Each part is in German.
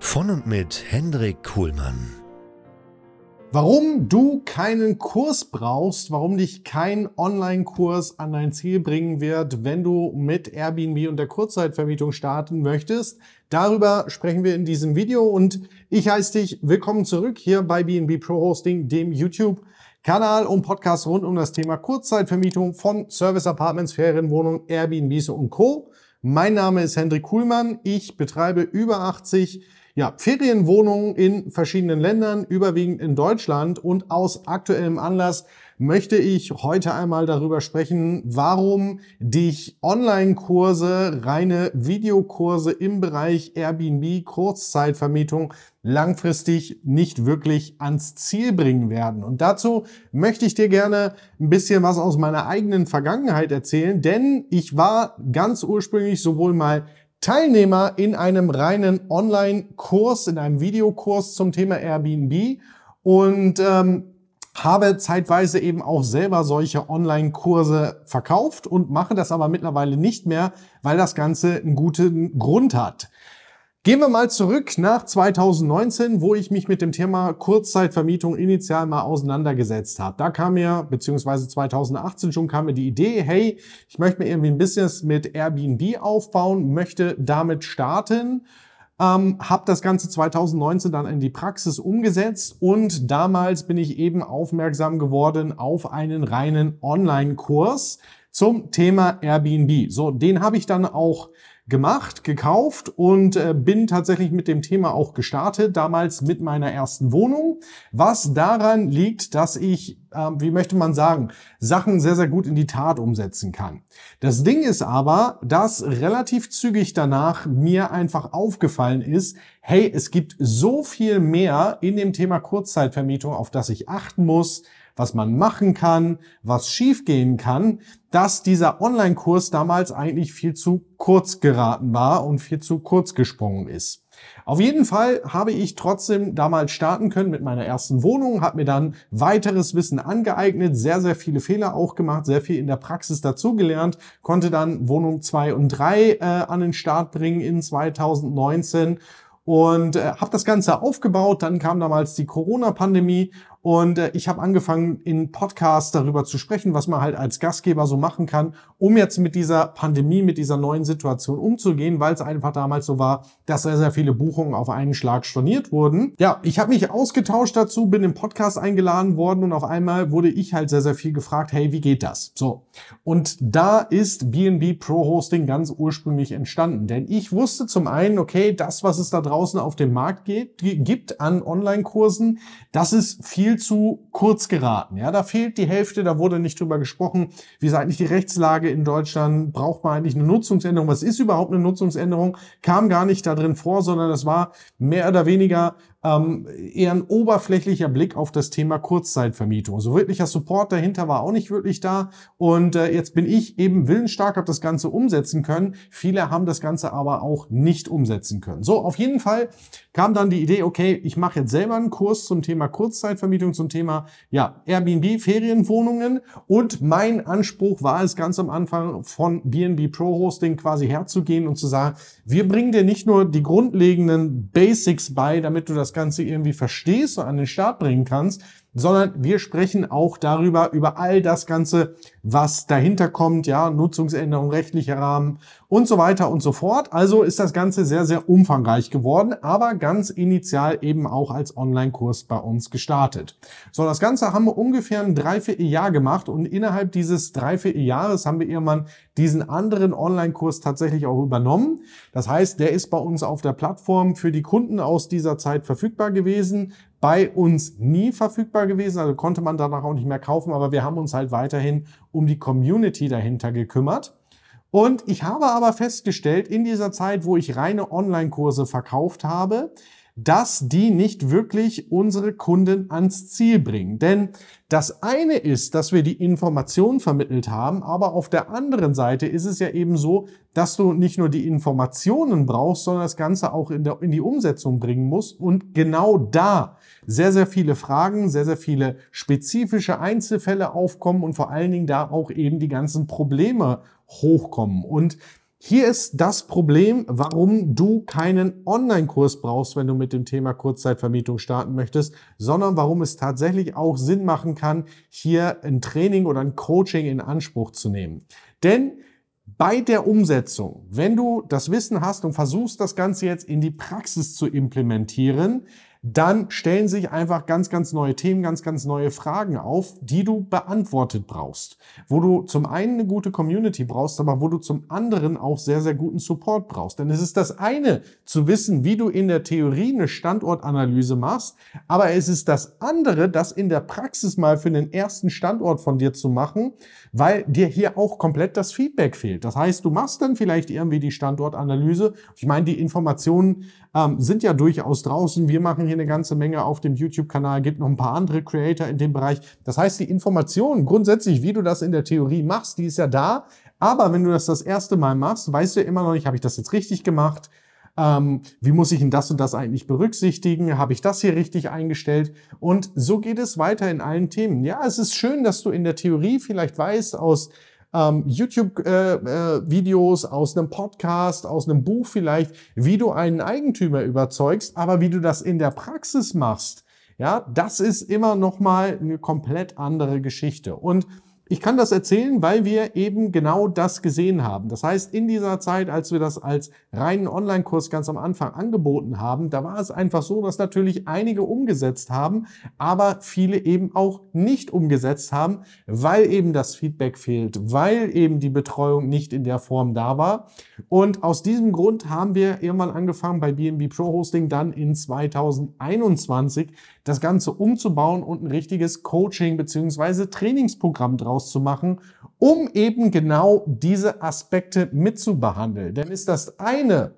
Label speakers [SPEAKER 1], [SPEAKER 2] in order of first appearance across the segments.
[SPEAKER 1] Von und mit Hendrik Kuhlmann.
[SPEAKER 2] Warum du keinen Kurs brauchst, warum dich kein Online-Kurs an dein Ziel bringen wird, wenn du mit Airbnb und der Kurzzeitvermietung starten möchtest. Darüber sprechen wir in diesem Video und ich heiße dich willkommen zurück hier bei BNB Pro Hosting, dem YouTube Kanal und Podcast rund um das Thema Kurzzeitvermietung von Service Apartments, Ferienwohnungen, Airbnbs und Co. Mein Name ist Hendrik Kuhlmann. Ich betreibe über 80 ja, Ferienwohnungen in verschiedenen Ländern, überwiegend in Deutschland. Und aus aktuellem Anlass möchte ich heute einmal darüber sprechen, warum dich Online-Kurse, reine Videokurse im Bereich Airbnb, Kurzzeitvermietung langfristig nicht wirklich ans Ziel bringen werden. Und dazu möchte ich dir gerne ein bisschen was aus meiner eigenen Vergangenheit erzählen, denn ich war ganz ursprünglich sowohl mal Teilnehmer in einem reinen Online-Kurs, in einem Videokurs zum Thema Airbnb und ähm, habe zeitweise eben auch selber solche Online-Kurse verkauft und mache das aber mittlerweile nicht mehr, weil das Ganze einen guten Grund hat. Gehen wir mal zurück nach 2019, wo ich mich mit dem Thema Kurzzeitvermietung initial mal auseinandergesetzt habe. Da kam mir, beziehungsweise 2018 schon kam mir die Idee, hey, ich möchte mir irgendwie ein Business mit Airbnb aufbauen, möchte damit starten. Ähm, habe das Ganze 2019 dann in die Praxis umgesetzt und damals bin ich eben aufmerksam geworden auf einen reinen Online-Kurs zum Thema Airbnb. So, den habe ich dann auch gemacht, gekauft und äh, bin tatsächlich mit dem Thema auch gestartet, damals mit meiner ersten Wohnung, was daran liegt, dass ich, äh, wie möchte man sagen, Sachen sehr, sehr gut in die Tat umsetzen kann. Das Ding ist aber, dass relativ zügig danach mir einfach aufgefallen ist, hey, es gibt so viel mehr in dem Thema Kurzzeitvermietung, auf das ich achten muss, was man machen kann, was schiefgehen kann, dass dieser Online-Kurs damals eigentlich viel zu kurz geraten war und viel zu kurz gesprungen ist. Auf jeden Fall habe ich trotzdem damals starten können mit meiner ersten Wohnung, habe mir dann weiteres Wissen angeeignet, sehr, sehr viele Fehler auch gemacht, sehr viel in der Praxis dazugelernt, konnte dann Wohnung 2 und 3 äh, an den Start bringen in 2019 und äh, habe das Ganze aufgebaut. Dann kam damals die Corona-Pandemie und äh, ich habe angefangen, in Podcasts darüber zu sprechen, was man halt als Gastgeber so machen kann, um jetzt mit dieser Pandemie, mit dieser neuen Situation umzugehen, weil es einfach damals so war, dass sehr, sehr viele Buchungen auf einen Schlag storniert wurden. Ja, ich habe mich ausgetauscht dazu, bin im Podcast eingeladen worden und auf einmal wurde ich halt sehr, sehr viel gefragt, hey, wie geht das? So. Und da ist BNB Pro Hosting ganz ursprünglich entstanden. Denn ich wusste zum einen, okay, das, was es da draußen auf dem Markt gibt an Online-Kursen, das ist viel zu kurz geraten. Ja, da fehlt die Hälfte, da wurde nicht drüber gesprochen. Wie ist eigentlich die Rechtslage in Deutschland? Braucht man eigentlich eine Nutzungsänderung? Was ist überhaupt eine Nutzungsänderung? Kam gar nicht da drin vor, sondern das war mehr oder weniger ähm, eher ein oberflächlicher Blick auf das Thema Kurzzeitvermietung. So wirklicher Support dahinter war auch nicht wirklich da. Und äh, jetzt bin ich eben willensstark, habe das Ganze umsetzen können. Viele haben das Ganze aber auch nicht umsetzen können. So, auf jeden Fall kam dann die Idee, okay, ich mache jetzt selber einen Kurs zum Thema Kurzzeitvermietung, zum Thema ja, Airbnb, Ferienwohnungen. Und mein Anspruch war es ganz am Anfang von BNB Pro Hosting quasi herzugehen und zu sagen, wir bringen dir nicht nur die grundlegenden Basics bei, damit du das Ganze irgendwie verstehst und an den Start bringen kannst, sondern wir sprechen auch darüber, über all das Ganze, was dahinter kommt, ja, Nutzungsänderung, rechtlicher Rahmen und so weiter und so fort. Also ist das Ganze sehr, sehr umfangreich geworden, aber ganz initial eben auch als Online-Kurs bei uns gestartet. So, das Ganze haben wir ungefähr ein Dreivierteljahr gemacht und innerhalb dieses Dreivierteljahres haben wir irgendwann diesen anderen Online-Kurs tatsächlich auch übernommen. Das heißt, der ist bei uns auf der Plattform für die Kunden aus dieser Zeit verfügbar gewesen bei uns nie verfügbar gewesen, also konnte man danach auch nicht mehr kaufen, aber wir haben uns halt weiterhin um die Community dahinter gekümmert. Und ich habe aber festgestellt, in dieser Zeit, wo ich reine Online-Kurse verkauft habe, dass die nicht wirklich unsere Kunden ans Ziel bringen. Denn das eine ist, dass wir die Information vermittelt haben, aber auf der anderen Seite ist es ja eben so, dass du nicht nur die Informationen brauchst, sondern das Ganze auch in, der, in die Umsetzung bringen musst. Und genau da sehr, sehr viele Fragen, sehr, sehr viele spezifische Einzelfälle aufkommen und vor allen Dingen da auch eben die ganzen Probleme hochkommen. Und hier ist das Problem, warum du keinen Online-Kurs brauchst, wenn du mit dem Thema Kurzzeitvermietung starten möchtest, sondern warum es tatsächlich auch Sinn machen kann, hier ein Training oder ein Coaching in Anspruch zu nehmen. Denn bei der Umsetzung, wenn du das Wissen hast und versuchst, das Ganze jetzt in die Praxis zu implementieren, dann stellen sich einfach ganz, ganz neue Themen, ganz, ganz neue Fragen auf, die du beantwortet brauchst. Wo du zum einen eine gute Community brauchst, aber wo du zum anderen auch sehr, sehr guten Support brauchst. Denn es ist das eine zu wissen, wie du in der Theorie eine Standortanalyse machst, aber es ist das andere, das in der Praxis mal für den ersten Standort von dir zu machen, weil dir hier auch komplett das Feedback fehlt. Das heißt, du machst dann vielleicht irgendwie die Standortanalyse. Ich meine, die Informationen ähm, sind ja durchaus draußen. Wir machen hier eine ganze Menge auf dem YouTube-Kanal, gibt noch ein paar andere Creator in dem Bereich. Das heißt, die Information grundsätzlich, wie du das in der Theorie machst, die ist ja da. Aber wenn du das das erste Mal machst, weißt du immer noch nicht, habe ich das jetzt richtig gemacht? Ähm, wie muss ich denn das und das eigentlich berücksichtigen? Habe ich das hier richtig eingestellt? Und so geht es weiter in allen Themen. Ja, es ist schön, dass du in der Theorie vielleicht weißt aus ähm, YouTube-Videos, äh, äh, aus einem Podcast, aus einem Buch vielleicht, wie du einen Eigentümer überzeugst, aber wie du das in der Praxis machst, ja, das ist immer noch mal eine komplett andere Geschichte. Und ich kann das erzählen, weil wir eben genau das gesehen haben. Das heißt, in dieser Zeit, als wir das als reinen Online-Kurs ganz am Anfang angeboten haben, da war es einfach so, dass natürlich einige umgesetzt haben, aber viele eben auch nicht umgesetzt haben, weil eben das Feedback fehlt, weil eben die Betreuung nicht in der Form da war. Und aus diesem Grund haben wir irgendwann angefangen bei BNB Pro Hosting dann in 2021 das Ganze umzubauen und ein richtiges Coaching beziehungsweise Trainingsprogramm draus zu machen, um eben genau diese Aspekte mitzubehandeln. Denn ist das eine,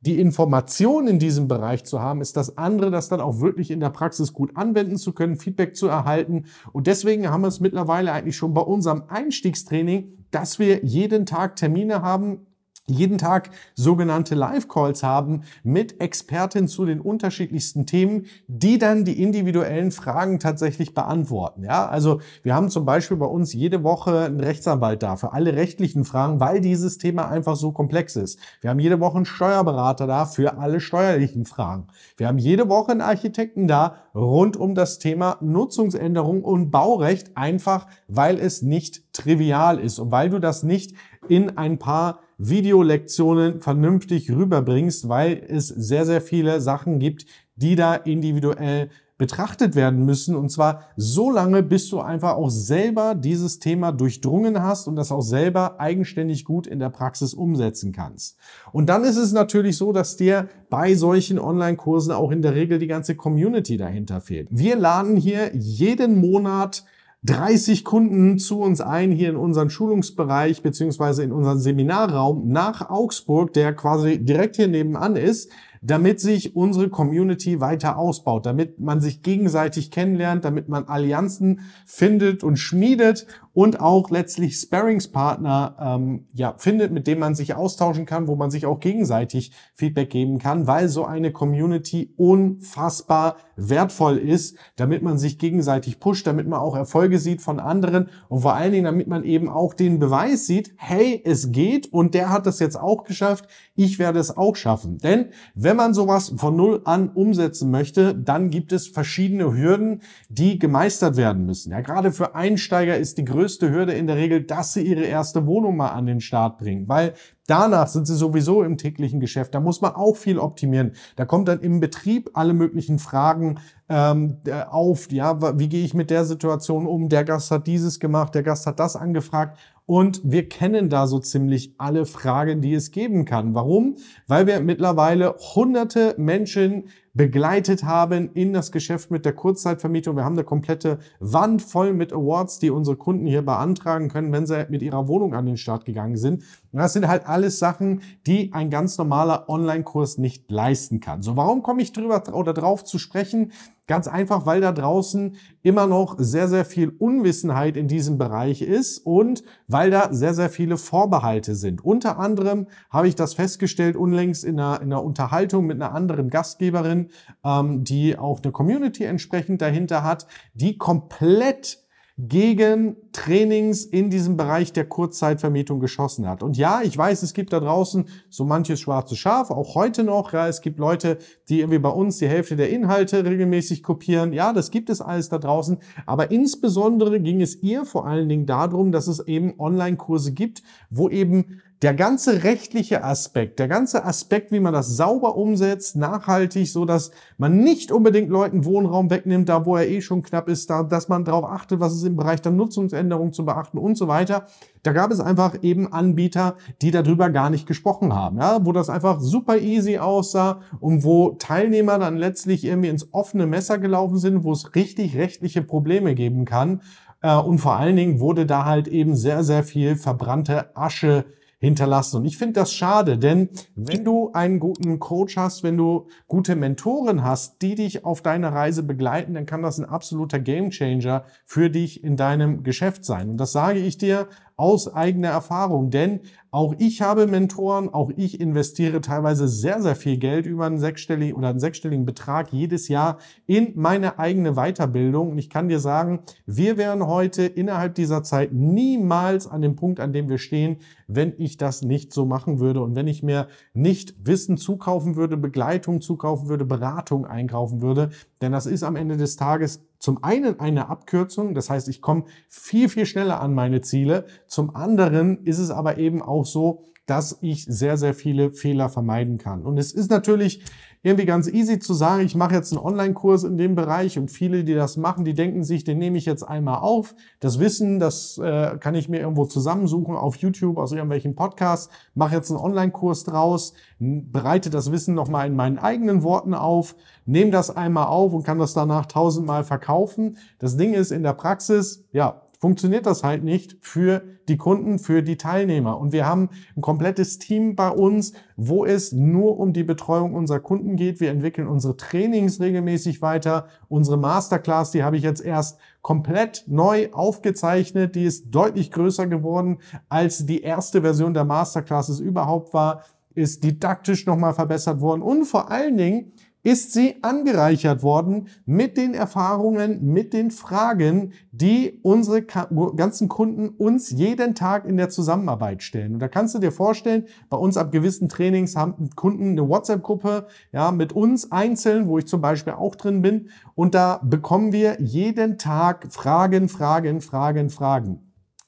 [SPEAKER 2] die Information in diesem Bereich zu haben, ist das andere, das dann auch wirklich in der Praxis gut anwenden zu können, Feedback zu erhalten. Und deswegen haben wir es mittlerweile eigentlich schon bei unserem Einstiegstraining, dass wir jeden Tag Termine haben, jeden Tag sogenannte Live-Calls haben mit Experten zu den unterschiedlichsten Themen, die dann die individuellen Fragen tatsächlich beantworten. Ja, also wir haben zum Beispiel bei uns jede Woche einen Rechtsanwalt da für alle rechtlichen Fragen, weil dieses Thema einfach so komplex ist. Wir haben jede Woche einen Steuerberater da für alle steuerlichen Fragen. Wir haben jede Woche einen Architekten da rund um das Thema Nutzungsänderung und Baurecht, einfach weil es nicht trivial ist und weil du das nicht in ein paar Videolektionen vernünftig rüberbringst, weil es sehr, sehr viele Sachen gibt, die da individuell betrachtet werden müssen. Und zwar so lange, bis du einfach auch selber dieses Thema durchdrungen hast und das auch selber eigenständig gut in der Praxis umsetzen kannst. Und dann ist es natürlich so, dass dir bei solchen Online-Kursen auch in der Regel die ganze Community dahinter fehlt. Wir laden hier jeden Monat 30 Kunden zu uns ein hier in unseren Schulungsbereich beziehungsweise in unseren Seminarraum nach Augsburg, der quasi direkt hier nebenan ist, damit sich unsere Community weiter ausbaut, damit man sich gegenseitig kennenlernt, damit man Allianzen findet und schmiedet und auch letztlich Sparringspartner ähm, ja, findet, mit dem man sich austauschen kann, wo man sich auch gegenseitig Feedback geben kann, weil so eine Community unfassbar wertvoll ist, damit man sich gegenseitig pusht, damit man auch Erfolge sieht von anderen und vor allen Dingen, damit man eben auch den Beweis sieht, hey, es geht und der hat das jetzt auch geschafft, ich werde es auch schaffen. Denn wenn man sowas von null an umsetzen möchte, dann gibt es verschiedene Hürden, die gemeistert werden müssen. Ja, gerade für Einsteiger ist die größte Hürde in der Regel, dass sie ihre erste Wohnung mal an den Start bringen, weil Danach sind sie sowieso im täglichen Geschäft. Da muss man auch viel optimieren. Da kommt dann im Betrieb alle möglichen Fragen ähm, auf. Ja, wie gehe ich mit der Situation um? Der Gast hat dieses gemacht, der Gast hat das angefragt. Und wir kennen da so ziemlich alle Fragen, die es geben kann. Warum? Weil wir mittlerweile hunderte Menschen begleitet haben in das Geschäft mit der Kurzzeitvermietung. Wir haben eine komplette Wand voll mit Awards, die unsere Kunden hier beantragen können, wenn sie mit ihrer Wohnung an den Start gegangen sind. Und das sind halt alles Sachen, die ein ganz normaler Online-Kurs nicht leisten kann. So, warum komme ich drüber oder drauf zu sprechen? Ganz einfach, weil da draußen immer noch sehr, sehr viel Unwissenheit in diesem Bereich ist und weil da sehr, sehr viele Vorbehalte sind. Unter anderem habe ich das festgestellt unlängst in einer, in einer Unterhaltung mit einer anderen Gastgeberin, ähm, die auch eine Community entsprechend dahinter hat, die komplett gegen Trainings in diesem Bereich der Kurzzeitvermietung geschossen hat. Und ja, ich weiß, es gibt da draußen so manches schwarze Schaf, auch heute noch. Ja, es gibt Leute, die irgendwie bei uns die Hälfte der Inhalte regelmäßig kopieren. Ja, das gibt es alles da draußen. Aber insbesondere ging es ihr vor allen Dingen darum, dass es eben Online-Kurse gibt, wo eben der ganze rechtliche Aspekt, der ganze Aspekt, wie man das sauber umsetzt, nachhaltig, so dass man nicht unbedingt Leuten Wohnraum wegnimmt, da wo er eh schon knapp ist, da, dass man darauf achtet, was ist im Bereich der Nutzungsänderung zu beachten und so weiter. Da gab es einfach eben Anbieter, die darüber gar nicht gesprochen haben, ja, wo das einfach super easy aussah und wo Teilnehmer dann letztlich irgendwie ins offene Messer gelaufen sind, wo es richtig rechtliche Probleme geben kann. Äh, und vor allen Dingen wurde da halt eben sehr, sehr viel verbrannte Asche hinterlassen. Und ich finde das schade, denn wenn du einen guten Coach hast, wenn du gute Mentoren hast, die dich auf deiner Reise begleiten, dann kann das ein absoluter Gamechanger für dich in deinem Geschäft sein. Und das sage ich dir aus eigener Erfahrung, denn auch ich habe Mentoren, auch ich investiere teilweise sehr, sehr viel Geld über einen sechsstelligen oder einen sechsstelligen Betrag jedes Jahr in meine eigene Weiterbildung. Und ich kann dir sagen, wir wären heute innerhalb dieser Zeit niemals an dem Punkt, an dem wir stehen, wenn ich das nicht so machen würde und wenn ich mir nicht Wissen zukaufen würde, Begleitung zukaufen würde, Beratung einkaufen würde. Denn das ist am Ende des Tages zum einen eine Abkürzung, das heißt, ich komme viel, viel schneller an meine Ziele. Zum anderen ist es aber eben auch so, dass ich sehr, sehr viele Fehler vermeiden kann. Und es ist natürlich irgendwie ganz easy zu sagen, ich mache jetzt einen Online-Kurs in dem Bereich und viele, die das machen, die denken sich, den nehme ich jetzt einmal auf. Das Wissen, das äh, kann ich mir irgendwo zusammensuchen auf YouTube, aus irgendwelchen Podcasts, mache jetzt einen Online-Kurs draus, bereite das Wissen nochmal in meinen eigenen Worten auf, nehme das einmal auf und kann das danach tausendmal verkaufen. Das Ding ist in der Praxis, ja, funktioniert das halt nicht für die Kunden, für die Teilnehmer. Und wir haben ein komplettes Team bei uns, wo es nur um die Betreuung unserer Kunden geht. Wir entwickeln unsere Trainings regelmäßig weiter. Unsere Masterclass, die habe ich jetzt erst komplett neu aufgezeichnet. Die ist deutlich größer geworden, als die erste Version der Masterclasses überhaupt war. Ist didaktisch nochmal verbessert worden. Und vor allen Dingen ist sie angereichert worden mit den Erfahrungen, mit den Fragen, die unsere ganzen Kunden uns jeden Tag in der Zusammenarbeit stellen. Und da kannst du dir vorstellen, bei uns ab gewissen Trainings haben Kunden eine WhatsApp-Gruppe, ja, mit uns einzeln, wo ich zum Beispiel auch drin bin. Und da bekommen wir jeden Tag Fragen, Fragen, Fragen, Fragen.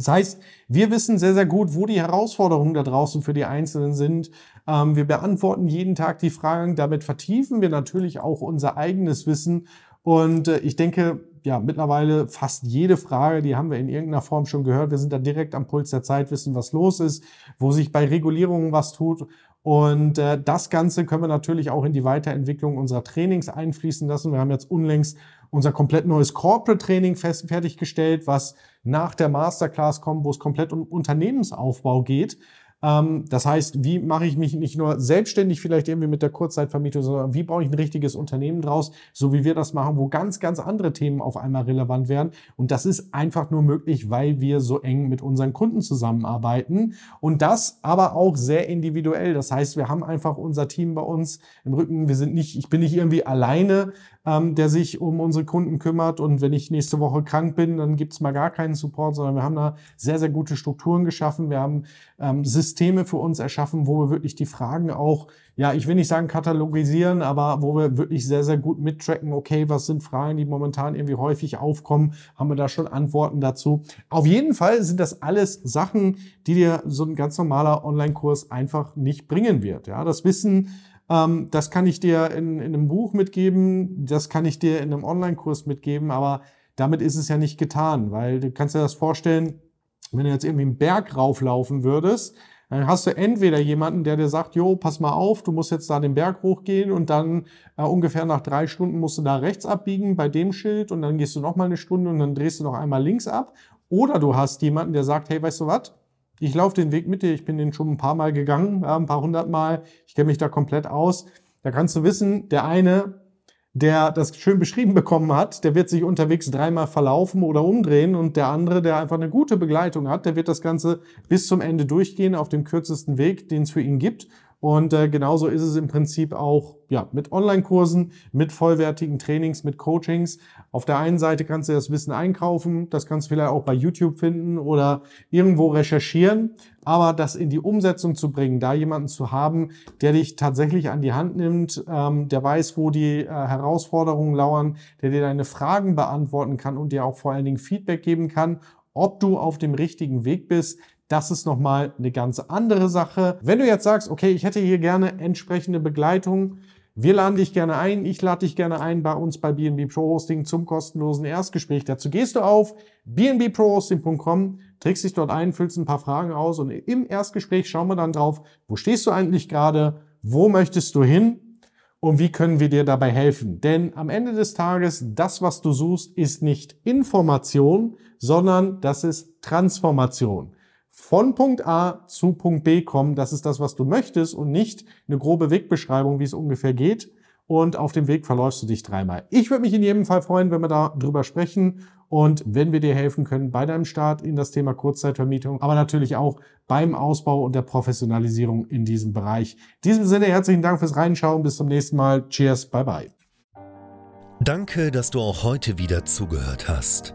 [SPEAKER 2] Das heißt, wir wissen sehr, sehr gut, wo die Herausforderungen da draußen für die Einzelnen sind. Ähm, wir beantworten jeden Tag die Fragen. Damit vertiefen wir natürlich auch unser eigenes Wissen. Und äh, ich denke, ja, mittlerweile fast jede Frage, die haben wir in irgendeiner Form schon gehört. Wir sind da direkt am Puls der Zeit, wissen, was los ist, wo sich bei Regulierungen was tut. Und äh, das Ganze können wir natürlich auch in die Weiterentwicklung unserer Trainings einfließen lassen. Wir haben jetzt unlängst unser komplett neues Corporate Training fertiggestellt, was nach der Masterclass kommt, wo es komplett um Unternehmensaufbau geht. Ähm, das heißt, wie mache ich mich nicht nur selbstständig vielleicht irgendwie mit der Kurzzeitvermietung, sondern wie baue ich ein richtiges Unternehmen draus, so wie wir das machen, wo ganz, ganz andere Themen auf einmal relevant werden. Und das ist einfach nur möglich, weil wir so eng mit unseren Kunden zusammenarbeiten. Und das aber auch sehr individuell. Das heißt, wir haben einfach unser Team bei uns im Rücken. Wir sind nicht, ich bin nicht irgendwie alleine ähm, der sich um unsere Kunden kümmert. Und wenn ich nächste Woche krank bin, dann gibt's mal gar keinen Support, sondern wir haben da sehr, sehr gute Strukturen geschaffen. Wir haben ähm, Systeme für uns erschaffen, wo wir wirklich die Fragen auch, ja, ich will nicht sagen katalogisieren, aber wo wir wirklich sehr, sehr gut mittracken, okay, was sind Fragen, die momentan irgendwie häufig aufkommen, haben wir da schon Antworten dazu. Auf jeden Fall sind das alles Sachen, die dir so ein ganz normaler Online-Kurs einfach nicht bringen wird. Ja, das Wissen, ähm, das kann ich dir in, in einem Buch mitgeben, das kann ich dir in einem Online-Kurs mitgeben, aber damit ist es ja nicht getan, weil du kannst dir das vorstellen, wenn du jetzt irgendwie einen Berg rauflaufen würdest, dann hast du entweder jemanden, der dir sagt, jo, pass mal auf, du musst jetzt da den Berg hochgehen und dann äh, ungefähr nach drei Stunden musst du da rechts abbiegen bei dem Schild und dann gehst du noch mal eine Stunde und dann drehst du noch einmal links ab. Oder du hast jemanden, der sagt, hey, weißt du was? Ich laufe den Weg mit dir, ich bin den schon ein paar Mal gegangen, ein paar hundert Mal, ich kenne mich da komplett aus. Da kannst du wissen, der eine, der das schön beschrieben bekommen hat, der wird sich unterwegs dreimal verlaufen oder umdrehen. Und der andere, der einfach eine gute Begleitung hat, der wird das Ganze bis zum Ende durchgehen auf dem kürzesten Weg, den es für ihn gibt und äh, genauso ist es im Prinzip auch ja, mit Online-Kursen, mit vollwertigen Trainings, mit Coachings. Auf der einen Seite kannst du das Wissen einkaufen, das kannst du vielleicht auch bei YouTube finden oder irgendwo recherchieren. Aber das in die Umsetzung zu bringen, da jemanden zu haben, der dich tatsächlich an die Hand nimmt, ähm, der weiß, wo die äh, Herausforderungen lauern, der dir deine Fragen beantworten kann und dir auch vor allen Dingen Feedback geben kann, ob du auf dem richtigen Weg bist, das ist nochmal eine ganz andere Sache. Wenn du jetzt sagst, okay, ich hätte hier gerne entsprechende Begleitung, wir laden dich gerne ein, ich lade dich gerne ein bei uns bei BNB Pro Hosting zum kostenlosen Erstgespräch. Dazu gehst du auf bnbprohosting.com, trägst dich dort ein, füllst ein paar Fragen aus und im Erstgespräch schauen wir dann drauf, wo stehst du eigentlich gerade, wo möchtest du hin und wie können wir dir dabei helfen. Denn am Ende des Tages, das, was du suchst, ist nicht Information, sondern das ist Transformation von Punkt A zu Punkt B kommen. Das ist das, was du möchtest und nicht eine grobe Wegbeschreibung, wie es ungefähr geht. Und auf dem Weg verläufst du dich dreimal. Ich würde mich in jedem Fall freuen, wenn wir da drüber sprechen und wenn wir dir helfen können bei deinem Start in das Thema Kurzzeitvermietung, aber natürlich auch beim Ausbau und der Professionalisierung in diesem Bereich. In diesem Sinne herzlichen Dank fürs Reinschauen. Bis zum nächsten Mal. Cheers. Bye bye.
[SPEAKER 1] Danke, dass du auch heute wieder zugehört hast.